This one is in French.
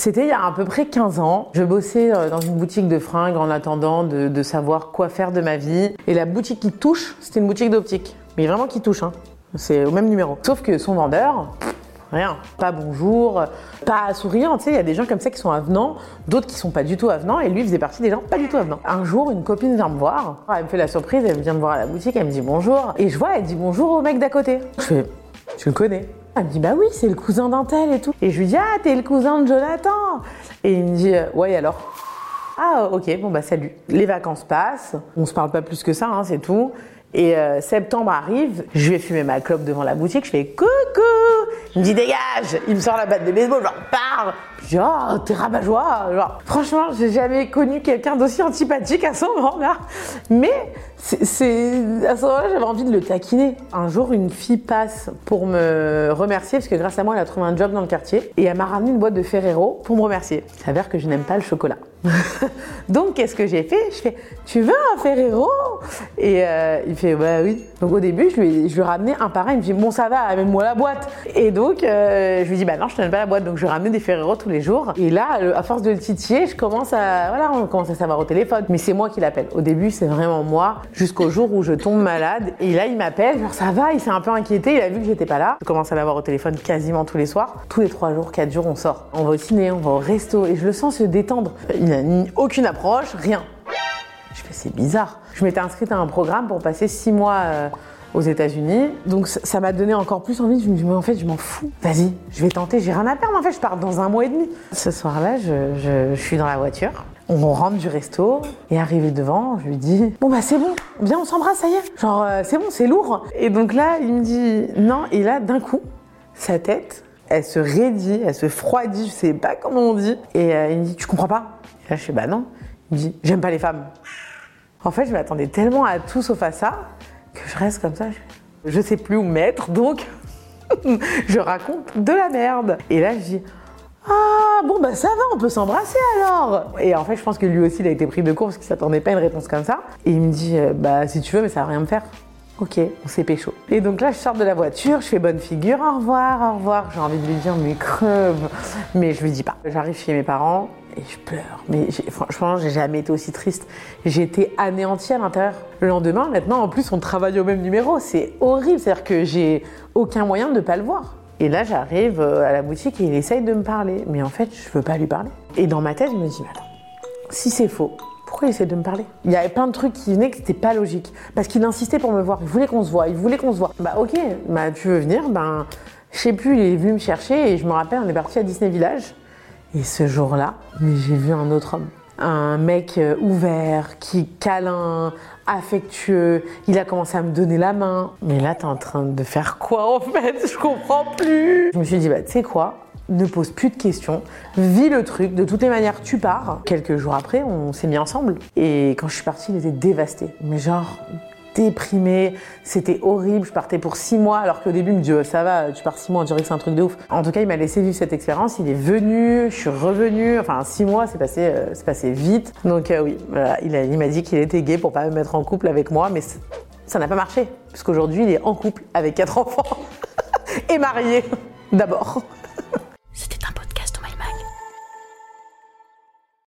C'était il y a à peu près 15 ans. Je bossais euh, dans une boutique de fringues en attendant de, savoir quoi faire de ma vie. Et la boutique qui touche, c'était une boutique d'optique. Mais vraiment qui touche, hein. C'est au même numéro. Sauf que son vendeur, rien. Pas bonjour, pas souriant. Tu sais, il y a des gens comme ça qui sont avenants, d'autres qui sont pas du tout avenants. Et lui faisait partie des gens pas du tout avenants. Un jour, une copine vient me voir. Elle me fait la surprise, elle vient me voir à la boutique, elle me dit bonjour. Et je vois, elle dit bonjour au mec d'à côté. Tu le connais Elle me dit, bah oui, c'est le cousin d'un tel et tout. Et je lui dis, ah, t'es le cousin de Jonathan. Et il me dit, euh, ouais, alors ah ok, bon bah salut. Les vacances passent, on se parle pas plus que ça, hein, c'est tout. Et euh, septembre arrive, je vais fumer ma clope devant la boutique, je fais coucou Il me dit dégage Il me sort la batte de baseball, genre parle Je dis oh t'es rabat-joie Genre franchement, j'ai jamais connu quelqu'un d'aussi antipathique à ce moment-là. Mais c'est- à ce moment-là, j'avais envie de le taquiner. Un jour, une fille passe pour me remercier, parce que grâce à moi, elle a trouvé un job dans le quartier. Et elle m'a ramené une boîte de Ferrero pour me remercier. Il s'avère que je n'aime pas le chocolat. Donc, qu'est-ce que j'ai fait? Je fais Tu veux un Ferrero? Et euh, il fait Bah oui. Donc, au début, je lui, je lui ai ramené un par un. Il me dit Bon, ça va, amène-moi la boîte. Donc, euh, je lui dis Bah non, je te donne pas la boîte. Donc, je ramené des Ferrero tous les jours. Et là, à force de le titiller, je commence à. Voilà, on commence à savoir au téléphone. Mais c'est moi qui l'appelle. Au début, c'est vraiment moi, jusqu'au jour où je tombe malade. Et là, il m'appelle Genre, ça va, il s'est un peu inquiété. Il a vu que j'étais pas là. Je commence à l'avoir au téléphone quasiment tous les soirs. Tous les trois jours, quatre jours, on sort. On va au ciné, on va au resto. Et je le sens se détendre. Il n'a aucune approche, rien. Je fais, c'est bizarre. Je m'étais inscrite à un programme pour passer six mois euh, aux États-Unis. Donc ça m'a donné encore plus envie. Je me dis, mais en fait, je m'en fous. Vas-y, je vais tenter. J'ai rien à perdre. En fait, je pars dans un mois et demi. Ce soir-là, je, suis dans la voiture. On rentre du resto et arrivé devant, je lui dis Bon, bah c'est bon, viens, on s'embrasse, ça y est. Genre, euh, c'est bon, c'est lourd. Et donc là, il me dit Non. Et là, d'un coup, sa tête, elle se raidit, elle se froidit, je sais pas comment on dit. Et euh, il me dit Tu comprends pas? Et là, je fais Bah non. Il me dit J'aime pas les femmes. En fait, je m'attendais tellement à tout sauf à ça je reste comme ça. Je, sais plus où me mettre, donc je raconte de la merde. Et là, je dis Ah, bon, bah ça va, on peut s'embrasser alors. Et en fait, je pense que lui aussi, il a été pris de court parce qu'il s'attendait pas à une réponse comme ça. Et il me dit euh, Bah, si tu veux, mais ça va rien me faire. Ok, on s'est pécho. Et donc là, je sors de la voiture, je fais bonne figure, au revoir, au revoir. J'ai envie de lui dire, mais creve. Mais je lui dis pas. J'arrive chez mes parents et je pleure. Mais franchement, j'ai jamais été aussi triste. J'étais anéantie à l'intérieur. Le lendemain, maintenant, en plus, on travaille au même numéro. C'est horrible. C'est-à-dire que j'ai aucun moyen de ne pas le voir. Et là, j'arrive euh, à la boutique et il essaye de me parler. Mais en fait, je veux pas lui parler. Et dans ma tête, je me dis, mais attends, si c'est faux, pourquoi il essaie de me parler? Il y avait plein de trucs qui venaient que c'était pas logique. Parce qu'il insistait pour me voir. Il voulait qu'on se voit. Il voulait qu'on se voit. Bah ok, bah tu veux venir? Ben, je sais plus, il est venu me chercher et je me rappelle, on est parti à Disney Village. Et ce jour-là, j'ai vu un autre homme. Un mec euh, ouvert, qui câlin, affectueux. Il a commencé à me donner la main. Mais là, t'es en train de faire quoi en fait? Je comprends plus. Je me suis dit, bah tu sais quoi? Ne pose plus de questions, vis le truc, de toutes les manières tu pars. Quelques jours après, on s'est mis ensemble. Et quand je suis partie, il était dévasté. Mais genre déprimé, c'était horrible, je partais pour six mois alors qu'au début il me dit ça va, tu pars six mois, que c'est un truc de ouf. En tout cas il m'a laissé vivre cette expérience, il est venu, je suis revenue, enfin six mois c'est passé, euh, vite. Donc euh, oui, il m'a dit qu'il était gay pour pas me mettre en couple avec moi, mais ça n'a pas marché, puisqu'aujourd'hui il est en couple avec quatre enfants et marié d'abord.